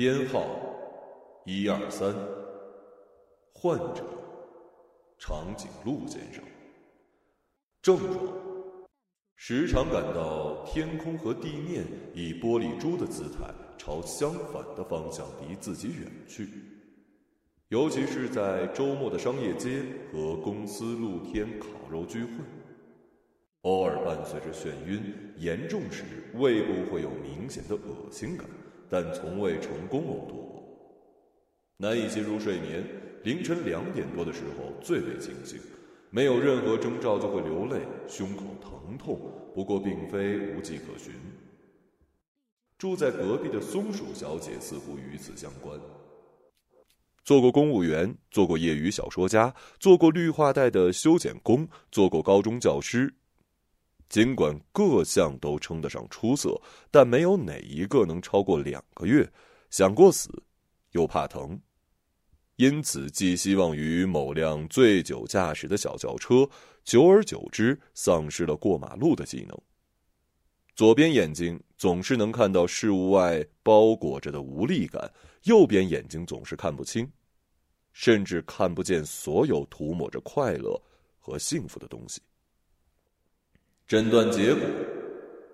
编号一二三，患者长颈鹿先生。症状：时常感到天空和地面以玻璃珠的姿态朝相反的方向离自己远去，尤其是在周末的商业街和公司露天烤肉聚会。偶尔伴随着眩晕，严重时胃部会有明显的恶心感，但从未成功呕吐过。难以进入睡眠，凌晨两点多的时候最为清醒，没有任何征兆就会流泪，胸口疼痛，不过并非无迹可寻。住在隔壁的松鼠小姐似乎与此相关。做过公务员，做过业余小说家，做过绿化带的修剪工，做过高中教师。尽管各项都称得上出色，但没有哪一个能超过两个月。想过死，又怕疼，因此寄希望于某辆醉酒驾驶的小轿车。久而久之，丧失了过马路的技能。左边眼睛总是能看到事物外包裹着的无力感，右边眼睛总是看不清，甚至看不见所有涂抹着快乐和幸福的东西。诊断结果，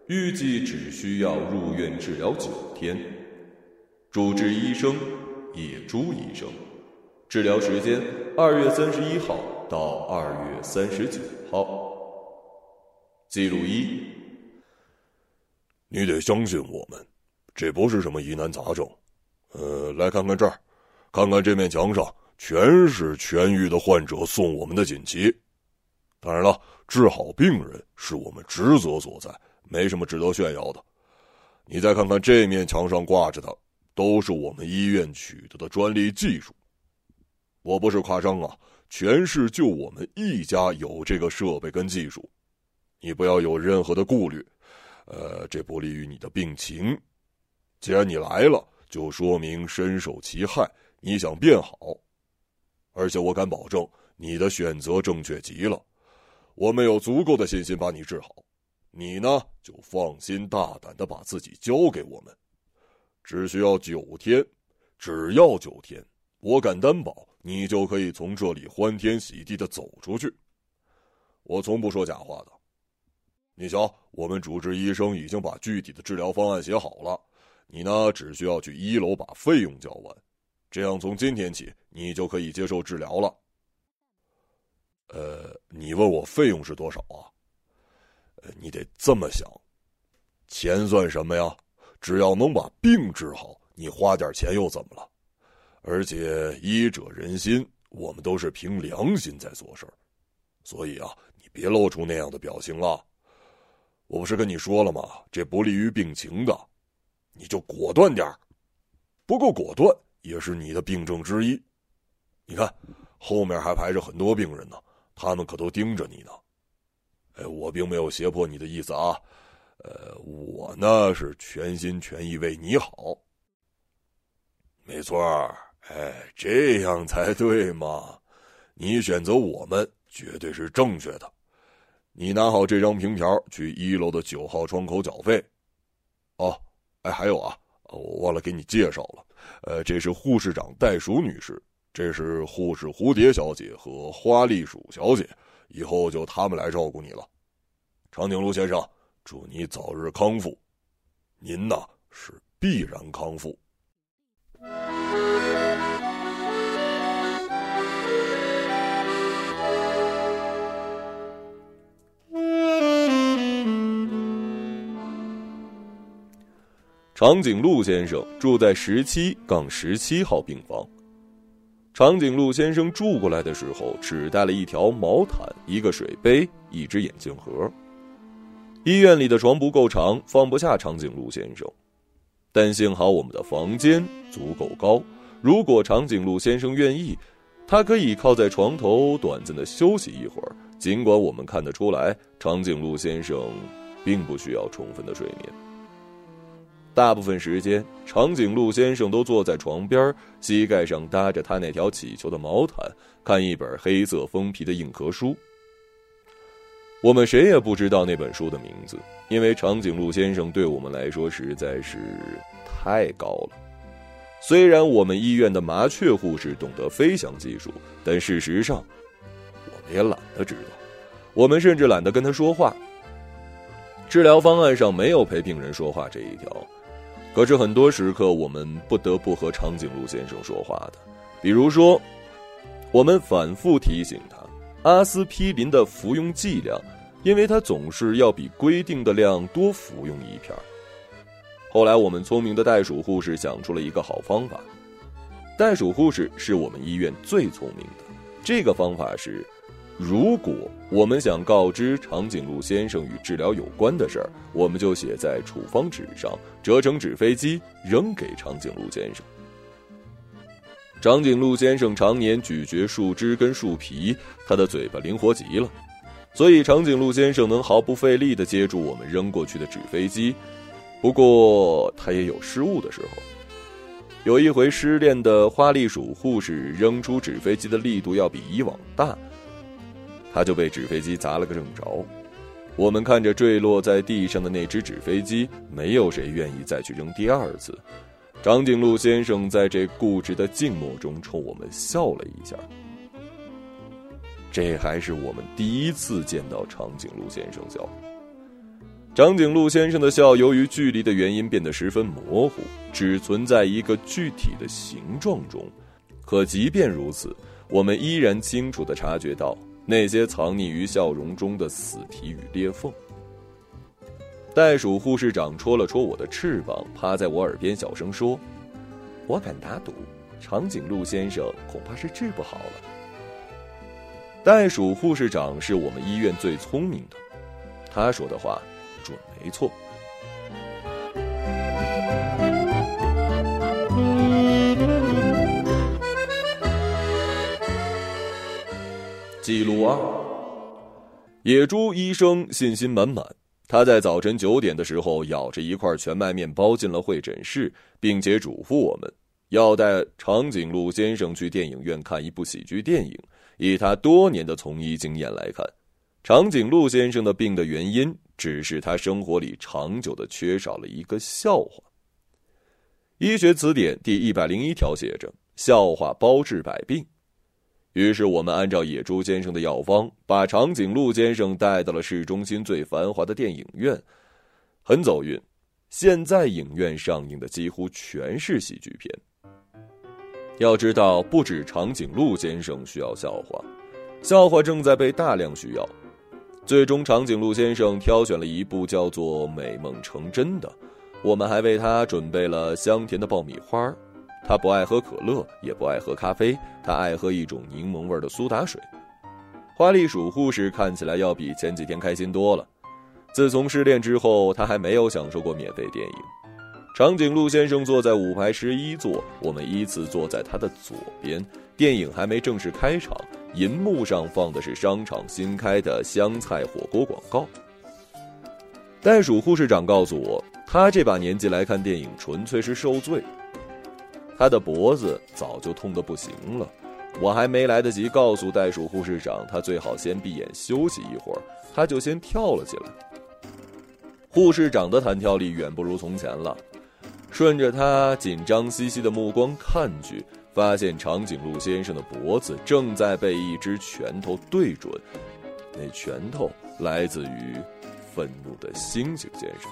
预计只需要入院治疗九天。主治医生野猪医生，治疗时间二月三十一号到二月三十九号。记录一：你得相信我们，这不是什么疑难杂症。呃，来看看这儿，看看这面墙上，全是痊愈的患者送我们的锦旗。当然了。治好病人是我们职责所在，没什么值得炫耀的。你再看看这面墙上挂着的，都是我们医院取得的专利技术。我不是夸张啊，全市就我们一家有这个设备跟技术。你不要有任何的顾虑，呃，这不利于你的病情。既然你来了，就说明深受其害，你想变好。而且我敢保证，你的选择正确极了。我们有足够的信心把你治好，你呢就放心大胆的把自己交给我们，只需要九天，只要九天，我敢担保你就可以从这里欢天喜地的走出去。我从不说假话的。你瞧，我们主治医生已经把具体的治疗方案写好了，你呢只需要去一楼把费用交完，这样从今天起你就可以接受治疗了。呃，你问我费用是多少啊？呃，你得这么想，钱算什么呀？只要能把病治好，你花点钱又怎么了？而且医者仁心，我们都是凭良心在做事儿，所以啊，你别露出那样的表情了！我不是跟你说了吗？这不利于病情的，你就果断点儿。不过果断也是你的病症之一。你看，后面还排着很多病人呢。他们可都盯着你呢，哎，我并没有胁迫你的意思啊，呃，我呢是全心全意为你好。没错儿哎，这样才对嘛，你选择我们绝对是正确的。你拿好这张凭条，去一楼的九号窗口缴费。哦，哎，还有啊，我忘了给你介绍了，呃，这是护士长袋鼠女士。这是护士蝴蝶小姐和花栗鼠小姐，以后就他们来照顾你了。长颈鹿先生，祝你早日康复。您呐是必然康复。长颈鹿先生住在十七杠十七号病房。长颈鹿先生住过来的时候，只带了一条毛毯、一个水杯、一只眼镜盒。医院里的床不够长，放不下长颈鹿先生，但幸好我们的房间足够高。如果长颈鹿先生愿意，他可以靠在床头短暂的休息一会儿。尽管我们看得出来，长颈鹿先生并不需要充分的睡眠。大部分时间，长颈鹿先生都坐在床边，膝盖上搭着他那条起球的毛毯，看一本黑色封皮的硬壳书。我们谁也不知道那本书的名字，因为长颈鹿先生对我们来说实在是太高了。虽然我们医院的麻雀护士懂得飞翔技术，但事实上，我们也懒得知道。我们甚至懒得跟他说话。治疗方案上没有陪病人说话这一条，可是很多时刻我们不得不和长颈鹿先生说话的。比如说，我们反复提醒他阿司匹林的服用剂量，因为他总是要比规定的量多服用一片儿后来，我们聪明的袋鼠护士想出了一个好方法。袋鼠护士是我们医院最聪明的。这个方法是：如果我们想告知长颈鹿先生与治疗有关的事儿，我们就写在处方纸上，折成纸飞机，扔给长颈鹿先生。长颈鹿先生常年咀嚼树枝跟树皮，他的嘴巴灵活极了，所以长颈鹿先生能毫不费力地接住我们扔过去的纸飞机。不过，他也有失误的时候。有一回，失恋的花栗鼠护士扔出纸飞机的力度要比以往大，他就被纸飞机砸了个正着。我们看着坠落在地上的那只纸飞机，没有谁愿意再去扔第二次。长颈鹿先生在这固执的静默中冲我们笑了一下。这还是我们第一次见到长颈鹿先生笑。长颈鹿先生的笑，由于距离的原因变得十分模糊，只存在一个具体的形状中。可即便如此，我们依然清楚地察觉到那些藏匿于笑容中的死皮与裂缝。袋鼠护士长戳了戳我的翅膀，趴在我耳边小声说：“我敢打赌，长颈鹿先生恐怕是治不好了。”袋鼠护士长是我们医院最聪明的，他说的话。准没错。记录啊：野猪医生信心满满，他在早晨九点的时候咬着一块全麦面包进了会诊室，并且嘱咐我们要带长颈鹿先生去电影院看一部喜剧电影。以他多年的从医经验来看，长颈鹿先生的病的原因。只是他生活里长久的缺少了一个笑话。医学词典第一百零一条写着：“笑话包治百病。”于是我们按照野猪先生的药方，把长颈鹿先生带到了市中心最繁华的电影院，很走运。现在影院上映的几乎全是喜剧片。要知道，不止长颈鹿先生需要笑话，笑话正在被大量需要。最终，长颈鹿先生挑选了一部叫做《美梦成真》的。我们还为他准备了香甜的爆米花。他不爱喝可乐，也不爱喝咖啡，他爱喝一种柠檬味的苏打水。花栗鼠护士看起来要比前几天开心多了。自从失恋之后，他还没有享受过免费电影。长颈鹿先生坐在五排十一座，我们依次坐在他的左边。电影还没正式开场。银幕上放的是商场新开的香菜火锅广告。袋鼠护士长告诉我，他这把年纪来看电影纯粹是受罪。他的脖子早就痛得不行了，我还没来得及告诉袋鼠护士长他最好先闭眼休息一会儿，他就先跳了起来。护士长的弹跳力远不如从前了，顺着他紧张兮兮的目光看去。发现长颈鹿先生的脖子正在被一只拳头对准，那拳头来自于愤怒的猩猩先生。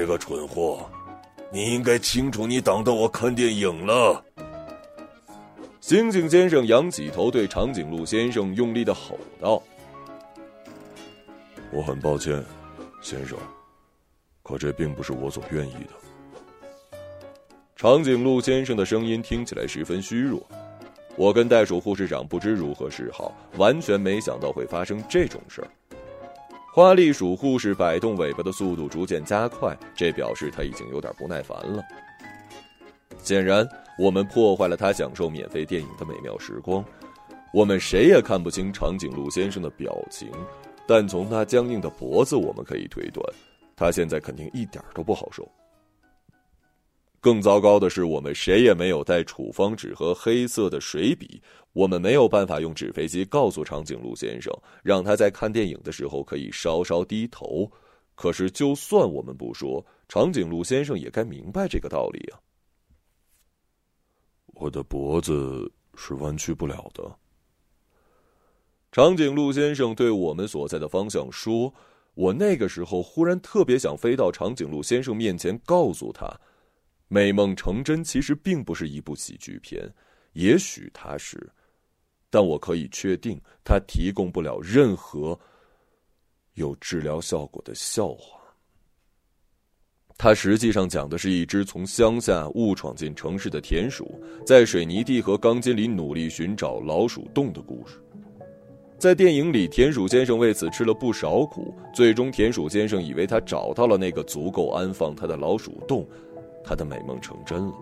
这个蠢货，你应该清楚你挡到我看电影了。猩猩先生仰起头，对长颈鹿先生用力的吼道。我很抱歉，先生，可这并不是我所愿意的。长颈鹿先生的声音听起来十分虚弱。我跟袋鼠护士长不知如何是好，完全没想到会发生这种事儿。花栗鼠护士摆动尾巴的速度逐渐加快，这表示他已经有点不耐烦了。显然，我们破坏了他享受免费电影的美妙时光。我们谁也看不清长颈鹿先生的表情。但从他僵硬的脖子，我们可以推断，他现在肯定一点都不好受。更糟糕的是，我们谁也没有带处方纸和黑色的水笔，我们没有办法用纸飞机告诉长颈鹿先生，让他在看电影的时候可以稍稍低头。可是，就算我们不说，长颈鹿先生也该明白这个道理啊。我的脖子是弯曲不了的。长颈鹿先生对我们所在的方向说：“我那个时候忽然特别想飞到长颈鹿先生面前，告诉他，美梦成真其实并不是一部喜剧片，也许它是，但我可以确定，它提供不了任何有治疗效果的笑话。它实际上讲的是一只从乡下误闯进城市的田鼠，在水泥地和钢筋里努力寻找老鼠洞的故事。”在电影里，田鼠先生为此吃了不少苦。最终，田鼠先生以为他找到了那个足够安放他的老鼠洞，他的美梦成真了。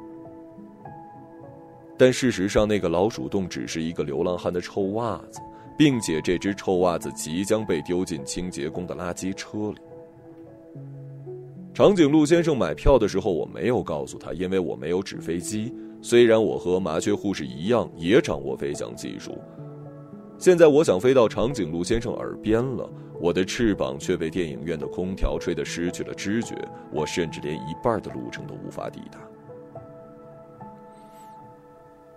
但事实上，那个老鼠洞只是一个流浪汉的臭袜子，并且这只臭袜子即将被丢进清洁工的垃圾车里。长颈鹿先生买票的时候，我没有告诉他，因为我没有纸飞机。虽然我和麻雀护士一样，也掌握飞翔技术。现在我想飞到长颈鹿先生耳边了，我的翅膀却被电影院的空调吹得失去了知觉，我甚至连一半的路程都无法抵达。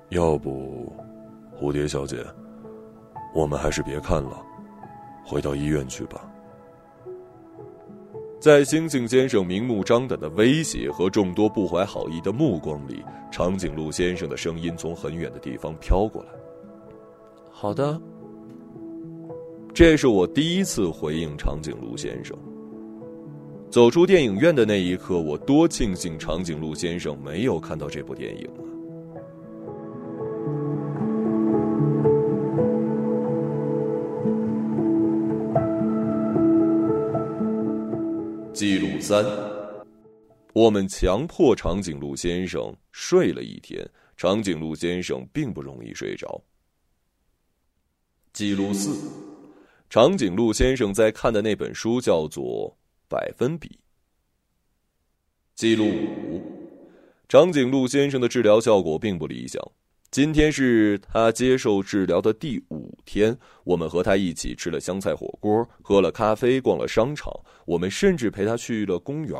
要不，蝴蝶小姐，我们还是别看了，回到医院去吧。在猩猩先生明目张胆的威胁和众多不怀好意的目光里，长颈鹿先生的声音从很远的地方飘过来。好的。这是我第一次回应长颈鹿先生。走出电影院的那一刻，我多庆幸长颈鹿先生没有看到这部电影啊！记录三：我们强迫长颈鹿先生睡了一天，长颈鹿先生并不容易睡着。记录四。长颈鹿先生在看的那本书叫做《百分比》。记录五：长颈鹿先生的治疗效果并不理想。今天是他接受治疗的第五天，我们和他一起吃了香菜火锅，喝了咖啡，逛了商场，我们甚至陪他去了公园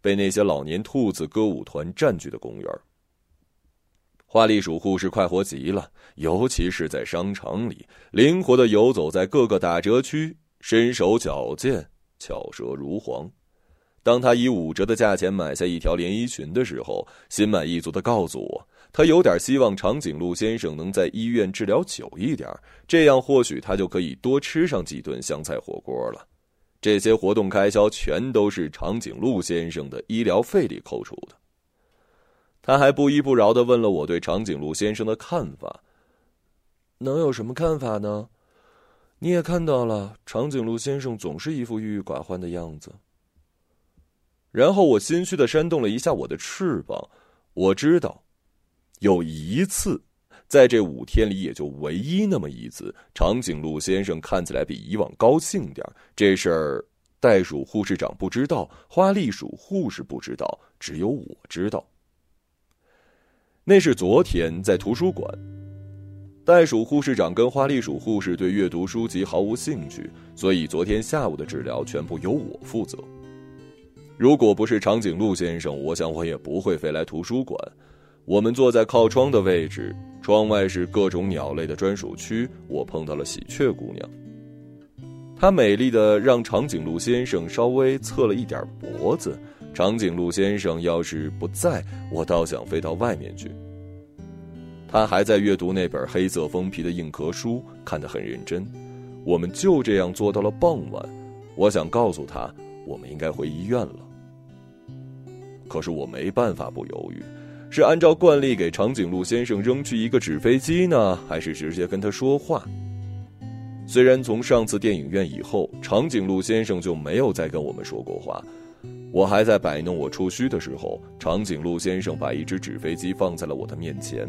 被那些老年兔子歌舞团占据的公园花栗鼠护士快活极了，尤其是在商场里，灵活的游走在各个打折区，身手矫健，巧舌如簧。当他以五折的价钱买下一条连衣裙的时候，心满意足的告诉我，他有点希望长颈鹿先生能在医院治疗久一点，这样或许他就可以多吃上几顿香菜火锅了。这些活动开销全都是长颈鹿先生的医疗费里扣除的。他还不依不饶的问了我对长颈鹿先生的看法。能有什么看法呢？你也看到了，长颈鹿先生总是一副郁郁寡欢的样子。然后我心虚的扇动了一下我的翅膀。我知道，有一次，在这五天里也就唯一那么一次，长颈鹿先生看起来比以往高兴点这事儿，袋鼠护士长不知道，花栗鼠护士不知道，只有我知道。那是昨天在图书馆，袋鼠护士长跟花栗鼠护士对阅读书籍毫无兴趣，所以昨天下午的治疗全部由我负责。如果不是长颈鹿先生，我想我也不会飞来图书馆。我们坐在靠窗的位置，窗外是各种鸟类的专属区。我碰到了喜鹊姑娘，她美丽的让长颈鹿先生稍微侧了一点脖子。长颈鹿先生要是不在，我倒想飞到外面去。他还在阅读那本黑色封皮的硬壳书，看得很认真。我们就这样坐到了傍晚。我想告诉他，我们应该回医院了。可是我没办法不犹豫，是按照惯例给长颈鹿先生扔去一个纸飞机呢，还是直接跟他说话？虽然从上次电影院以后，长颈鹿先生就没有再跟我们说过话。我还在摆弄我触须的时候，长颈鹿先生把一只纸飞机放在了我的面前。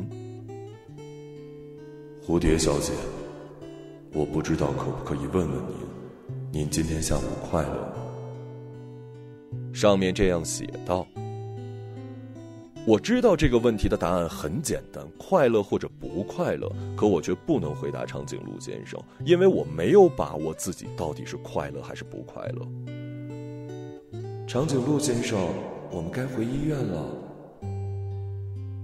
蝴蝶小姐，我不知道可不可以问问您，您今天下午快乐吗？上面这样写道。我知道这个问题的答案很简单，快乐或者不快乐，可我却不能回答长颈鹿先生，因为我没有把握自己到底是快乐还是不快乐。长颈鹿先生，我们该回医院了。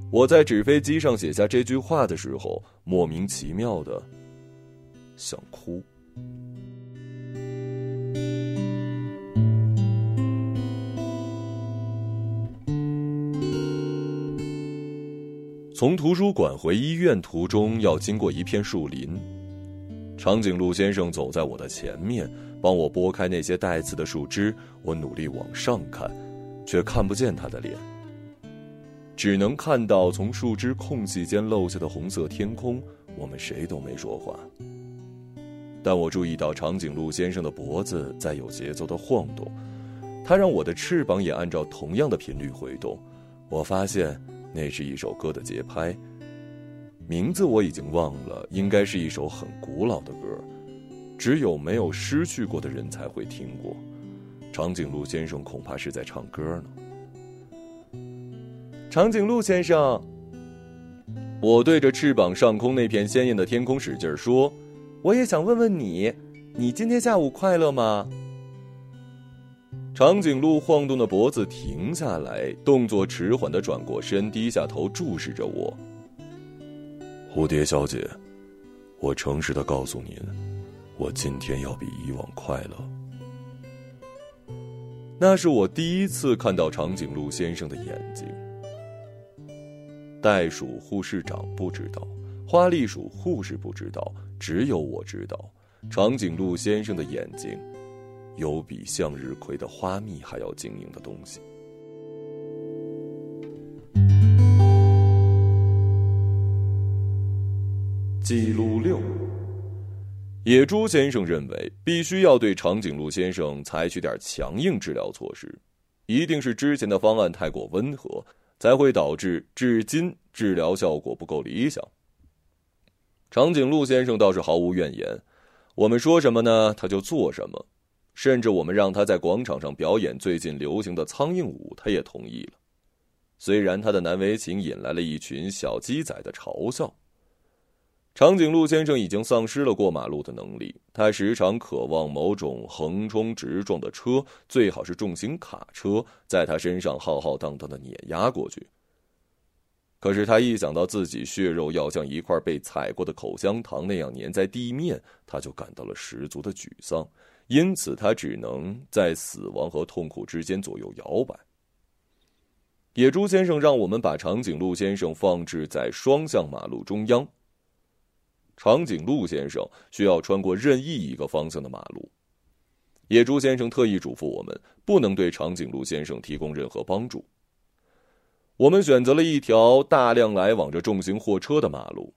我在纸飞机上写下这句话的时候，莫名其妙的想哭。从图书馆回医院途中，要经过一片树林。长颈鹿先生走在我的前面，帮我拨开那些带刺的树枝。我努力往上看，却看不见他的脸，只能看到从树枝空隙间漏下的红色天空。我们谁都没说话，但我注意到长颈鹿先生的脖子在有节奏的晃动，他让我的翅膀也按照同样的频率挥动。我发现。那是一首歌的节拍，名字我已经忘了，应该是一首很古老的歌，只有没有失去过的人才会听过。长颈鹿先生恐怕是在唱歌呢。长颈鹿先生，我对着翅膀上空那片鲜艳的天空使劲说：“我也想问问你，你今天下午快乐吗？”长颈鹿晃动的脖子停下来，动作迟缓的转过身，低下头注视着我。蝴蝶小姐，我诚实的告诉您，我今天要比以往快乐。那是我第一次看到长颈鹿先生的眼睛。袋鼠护士长不知道，花栗鼠护士不知道，只有我知道，长颈鹿先生的眼睛。有比向日葵的花蜜还要晶莹的东西。记录六：野猪先生认为，必须要对长颈鹿先生采取点强硬治疗措施，一定是之前的方案太过温和，才会导致至今治疗效果不够理想。长颈鹿先生倒是毫无怨言，我们说什么呢，他就做什么。甚至我们让他在广场上表演最近流行的苍蝇舞，他也同意了。虽然他的难为情引来了一群小鸡仔的嘲笑。长颈鹿先生已经丧失了过马路的能力，他时常渴望某种横冲直撞的车，最好是重型卡车，在他身上浩浩荡荡的碾压过去。可是他一想到自己血肉要像一块被踩过的口香糖那样粘在地面，他就感到了十足的沮丧。因此，他只能在死亡和痛苦之间左右摇摆。野猪先生让我们把长颈鹿先生放置在双向马路中央。长颈鹿先生需要穿过任意一个方向的马路。野猪先生特意嘱咐我们，不能对长颈鹿先生提供任何帮助。我们选择了一条大量来往着重型货车的马路。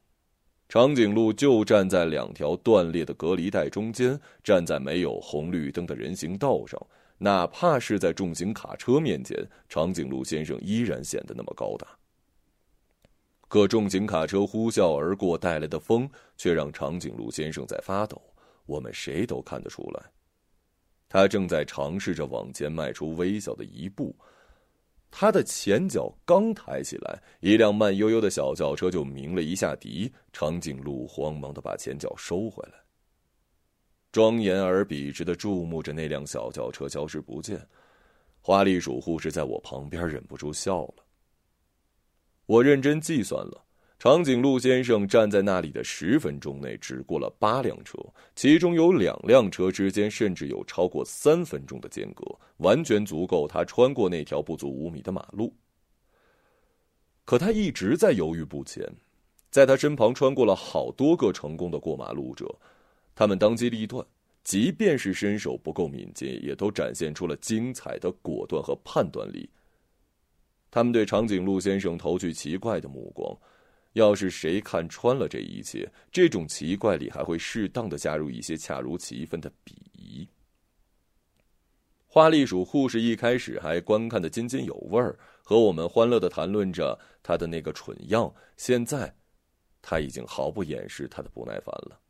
长颈鹿就站在两条断裂的隔离带中间，站在没有红绿灯的人行道上。哪怕是在重型卡车面前，长颈鹿先生依然显得那么高大。可重型卡车呼啸而过带来的风，却让长颈鹿先生在发抖。我们谁都看得出来，他正在尝试着往前迈出微小的一步。他的前脚刚抬起来，一辆慢悠悠的小轿车就鸣了一下笛。长颈鹿慌忙的把前脚收回来，庄严而笔直的注目着那辆小轿车消失不见。花栗鼠护士在我旁边忍不住笑了。我认真计算了。长颈鹿先生站在那里的十分钟内，只过了八辆车，其中有两辆车之间甚至有超过三分钟的间隔，完全足够他穿过那条不足五米的马路。可他一直在犹豫不前，在他身旁穿过了好多个成功的过马路者，他们当机立断，即便是身手不够敏捷，也都展现出了精彩的果断和判断力。他们对长颈鹿先生投去奇怪的目光。要是谁看穿了这一切，这种奇怪里还会适当的加入一些恰如其分的鄙夷。花栗鼠护士一开始还观看的津津有味儿，和我们欢乐的谈论着他的那个蠢样。现在，他已经毫不掩饰他的不耐烦了。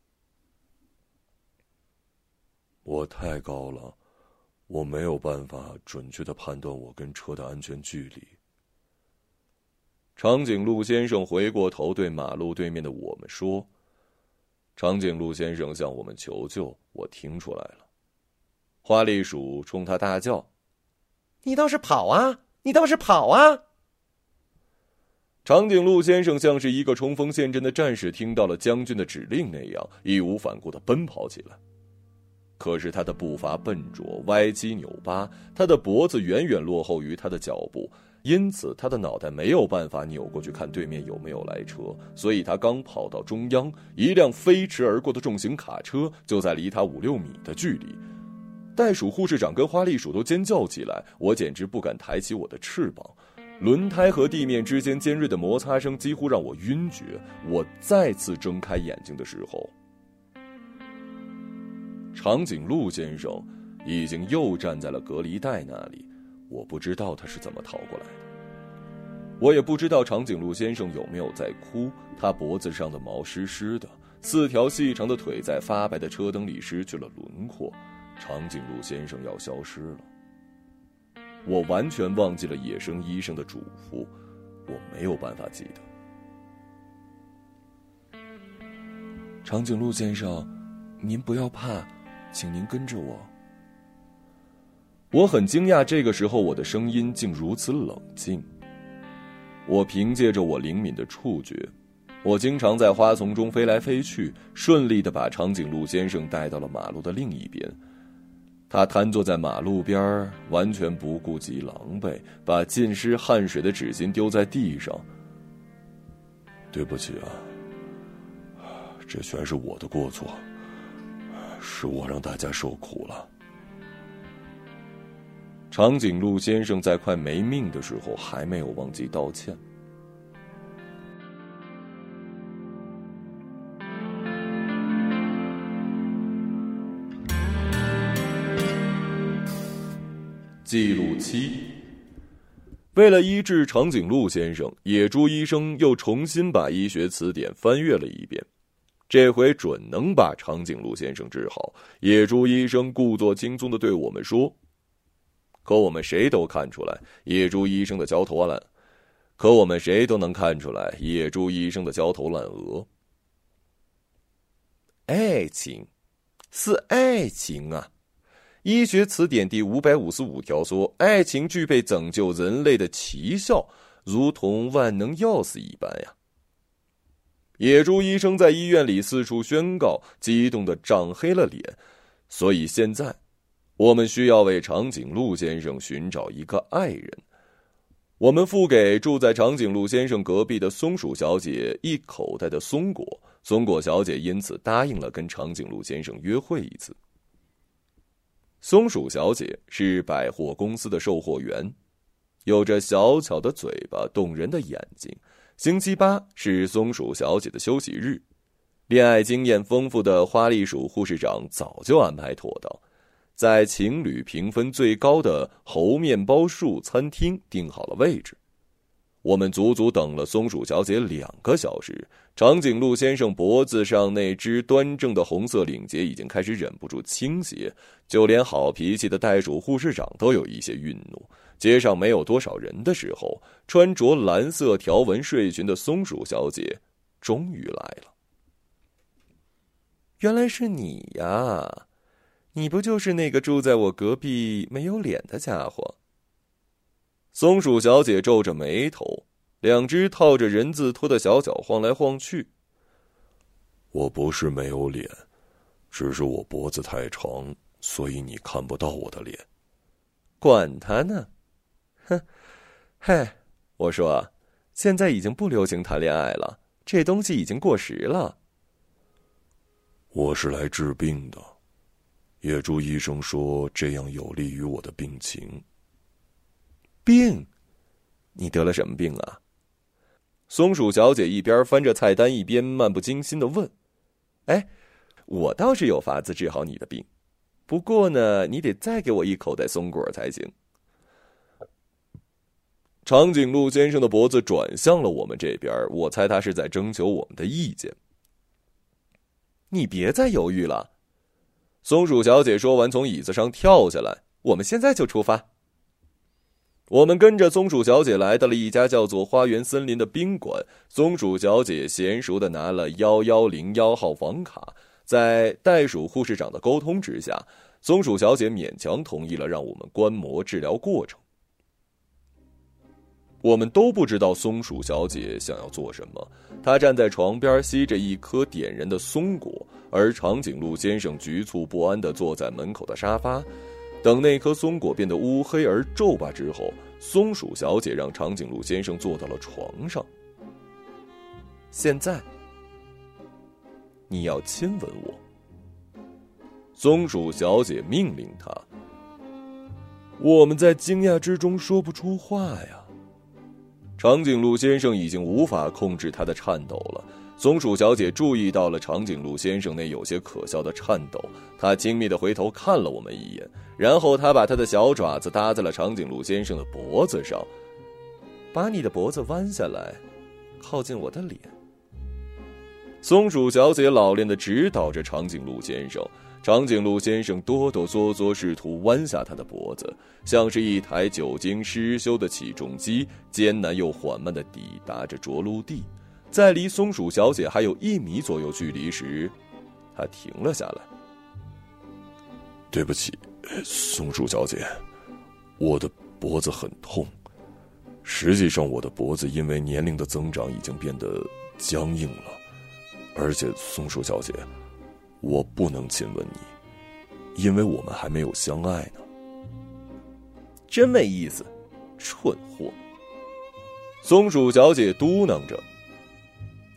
我太高了，我没有办法准确的判断我跟车的安全距离。长颈鹿先生回过头对马路对面的我们说：“长颈鹿先生向我们求救，我听出来了。”花栗鼠冲他大叫：“你倒是跑啊！你倒是跑啊！”长颈鹿先生像是一个冲锋陷阵的战士，听到了将军的指令那样，义无反顾的奔跑起来。可是他的步伐笨拙、歪七扭八，他的脖子远远落后于他的脚步，因此他的脑袋没有办法扭过去看对面有没有来车。所以他刚跑到中央，一辆飞驰而过的重型卡车就在离他五六米的距离。袋鼠护士长跟花栗鼠都尖叫起来，我简直不敢抬起我的翅膀。轮胎和地面之间尖锐的摩擦声几乎让我晕厥。我再次睁开眼睛的时候，长颈鹿先生已经又站在了隔离带那里。我不知道他是怎么逃过来的，我也不知道长颈鹿先生有没有在哭。他脖子上的毛湿湿的，四条细长的腿在发白的车灯里失去了轮廓。长颈鹿先生要消失了。我完全忘记了野生医生的嘱咐，我没有办法记得。长颈鹿先生，您不要怕，请您跟着我。我很惊讶，这个时候我的声音竟如此冷静。我凭借着我灵敏的触觉，我经常在花丛中飞来飞去，顺利的把长颈鹿先生带到了马路的另一边。他瘫坐在马路边完全不顾及狼狈，把浸湿汗水的纸巾丢在地上。对不起啊，这全是我的过错，是我让大家受苦了。长颈鹿先生在快没命的时候还没有忘记道歉。记录七。为了医治长颈鹿先生，野猪医生又重新把医学词典翻阅了一遍，这回准能把长颈鹿先生治好。野猪医生故作轻松的对我们说：“可我们谁都看出来，野猪医生的焦头烂，可我们谁都能看出来，野猪医生的焦头烂额。爱情，是爱情啊。”医学词典第五百五十五条说：“爱情具备拯救人类的奇效，如同万能钥匙一般呀。”野猪医生在医院里四处宣告，激动的涨黑了脸。所以现在，我们需要为长颈鹿先生寻找一个爱人。我们付给住在长颈鹿先生隔壁的松鼠小姐一口袋的松果，松果小姐因此答应了跟长颈鹿先生约会一次。松鼠小姐是百货公司的售货员，有着小巧的嘴巴、动人的眼睛。星期八是松鼠小姐的休息日，恋爱经验丰富的花栗鼠护士长早就安排妥当，在情侣评分最高的猴面包树餐厅订好了位置。我们足足等了松鼠小姐两个小时，长颈鹿先生脖子上那只端正的红色领结已经开始忍不住倾斜，就连好脾气的袋鼠护士长都有一些愠怒。街上没有多少人的时候，穿着蓝色条纹睡裙的松鼠小姐终于来了。原来是你呀，你不就是那个住在我隔壁没有脸的家伙？松鼠小姐皱着眉头，两只套着人字拖的小脚晃来晃去。我不是没有脸，只是我脖子太长，所以你看不到我的脸。管他呢，哼！嗨，我说，现在已经不流行谈恋爱了，这东西已经过时了。我是来治病的，野猪医生说这样有利于我的病情。病，你得了什么病啊？松鼠小姐一边翻着菜单，一边漫不经心的问：“哎，我倒是有法子治好你的病，不过呢，你得再给我一口袋松果才行。”长颈鹿先生的脖子转向了我们这边，我猜他是在征求我们的意见。你别再犹豫了，松鼠小姐说完，从椅子上跳下来：“我们现在就出发。”我们跟着松鼠小姐来到了一家叫做“花园森林”的宾馆。松鼠小姐娴熟的拿了幺幺零幺号房卡，在袋鼠护士长的沟通之下，松鼠小姐勉强同意了让我们观摩治疗过程。我们都不知道松鼠小姐想要做什么。她站在床边吸着一颗点燃的松果，而长颈鹿先生局促不安的坐在门口的沙发。等那颗松果变得乌黑而皱巴之后，松鼠小姐让长颈鹿先生坐到了床上。现在，你要亲吻我。松鼠小姐命令他。我们在惊讶之中说不出话呀。长颈鹿先生已经无法控制他的颤抖了。松鼠小姐注意到了长颈鹿先生那有些可笑的颤抖，她轻蔑的回头看了我们一眼，然后她把她的小爪子搭在了长颈鹿先生的脖子上，把你的脖子弯下来，靠近我的脸。松鼠小姐老练的指导着长颈鹿先生，长颈鹿先生哆哆嗦嗦试图弯下他的脖子，像是一台久经失修的起重机，艰难又缓慢的抵达着着陆地。在离松鼠小姐还有一米左右距离时，他停了下来。对不起，松鼠小姐，我的脖子很痛。实际上，我的脖子因为年龄的增长已经变得僵硬了。而且，松鼠小姐，我不能亲吻你，因为我们还没有相爱呢。真没意思，蠢货！松鼠小姐嘟囔着。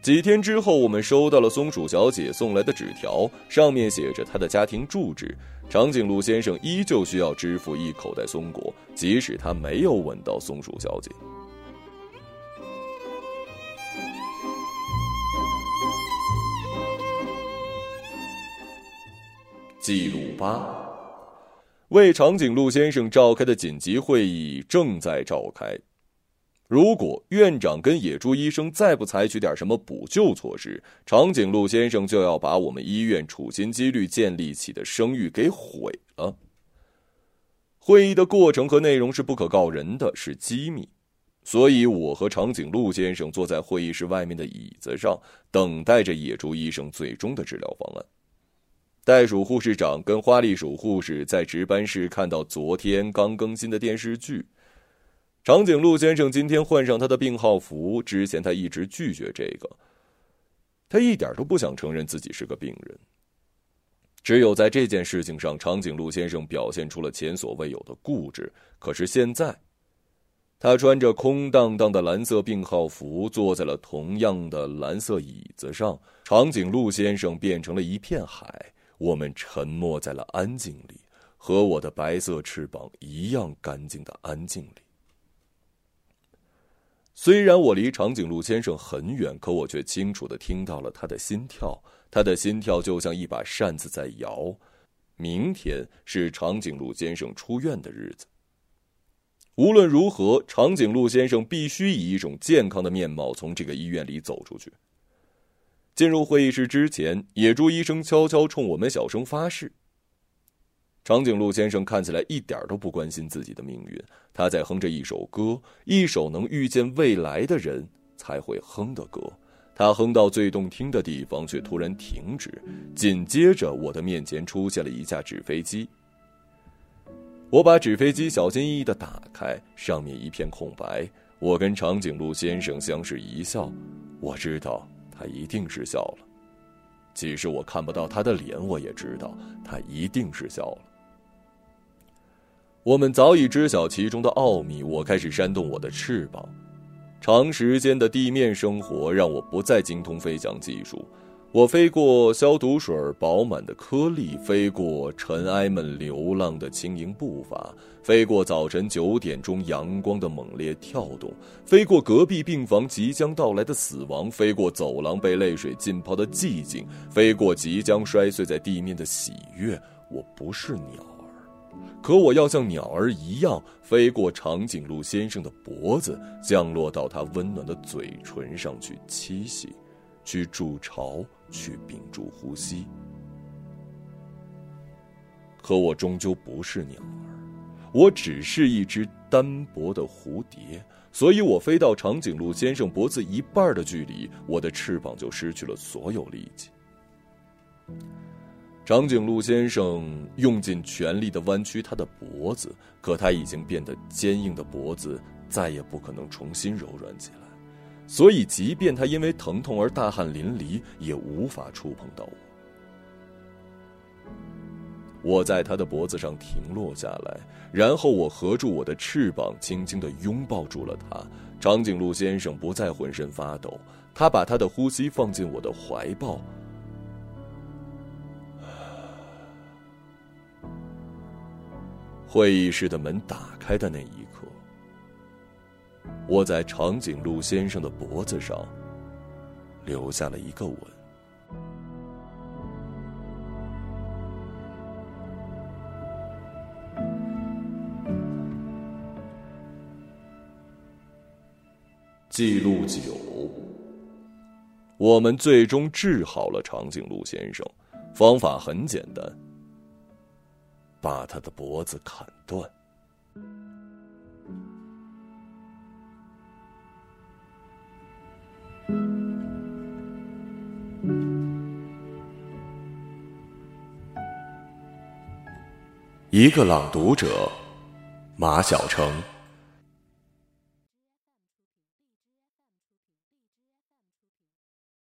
几天之后，我们收到了松鼠小姐送来的纸条，上面写着她的家庭住址。长颈鹿先生依旧需要支付一口袋松果，即使他没有吻到松鼠小姐。记录八：为长颈鹿先生召开的紧急会议正在召开。如果院长跟野猪医生再不采取点什么补救措施，长颈鹿先生就要把我们医院处心积虑建立起的声誉给毁了。会议的过程和内容是不可告人的，是机密，所以我和长颈鹿先生坐在会议室外面的椅子上，等待着野猪医生最终的治疗方案。袋鼠护士长跟花栗鼠护士在值班室看到昨天刚更新的电视剧。长颈鹿先生今天换上他的病号服，之前他一直拒绝这个。他一点都不想承认自己是个病人。只有在这件事情上，长颈鹿先生表现出了前所未有的固执。可是现在，他穿着空荡荡的蓝色病号服，坐在了同样的蓝色椅子上。长颈鹿先生变成了一片海，我们沉没在了安静里，和我的白色翅膀一样干净的安静里。虽然我离长颈鹿先生很远，可我却清楚的听到了他的心跳。他的心跳就像一把扇子在摇。明天是长颈鹿先生出院的日子。无论如何，长颈鹿先生必须以一种健康的面貌从这个医院里走出去。进入会议室之前，野猪医生悄悄冲我们小声发誓。长颈鹿先生看起来一点都不关心自己的命运，他在哼着一首歌，一首能预见未来的人才会哼的歌。他哼到最动听的地方，却突然停止。紧接着，我的面前出现了一架纸飞机。我把纸飞机小心翼翼的打开，上面一片空白。我跟长颈鹿先生相视一笑，我知道他一定是笑了。即使我看不到他的脸，我也知道他一定是笑了。我们早已知晓其中的奥秘。我开始扇动我的翅膀。长时间的地面生活让我不再精通飞翔技术。我飞过消毒水饱满的颗粒，飞过尘埃们流浪的轻盈步伐，飞过早晨九点钟阳光的猛烈跳动，飞过隔壁病房即将到来的死亡，飞过走廊被泪水浸泡的寂静，飞过即将摔碎在地面的喜悦。我不是鸟。可我要像鸟儿一样飞过长颈鹿先生的脖子，降落到他温暖的嘴唇上去栖息，去筑巢，去屏住呼吸。可我终究不是鸟儿，我只是一只单薄的蝴蝶，所以我飞到长颈鹿先生脖子一半的距离，我的翅膀就失去了所有力气。长颈鹿先生用尽全力的弯曲他的脖子，可他已经变得坚硬的脖子再也不可能重新柔软起来，所以即便他因为疼痛而大汗淋漓，也无法触碰到我。我在他的脖子上停落下来，然后我合住我的翅膀，轻轻的拥抱住了他。长颈鹿先生不再浑身发抖，他把他的呼吸放进我的怀抱。会议室的门打开的那一刻，我在长颈鹿先生的脖子上留下了一个吻。记录九，我们最终治好了长颈鹿先生，方法很简单。把他的脖子砍断。一个朗读者，马晓成。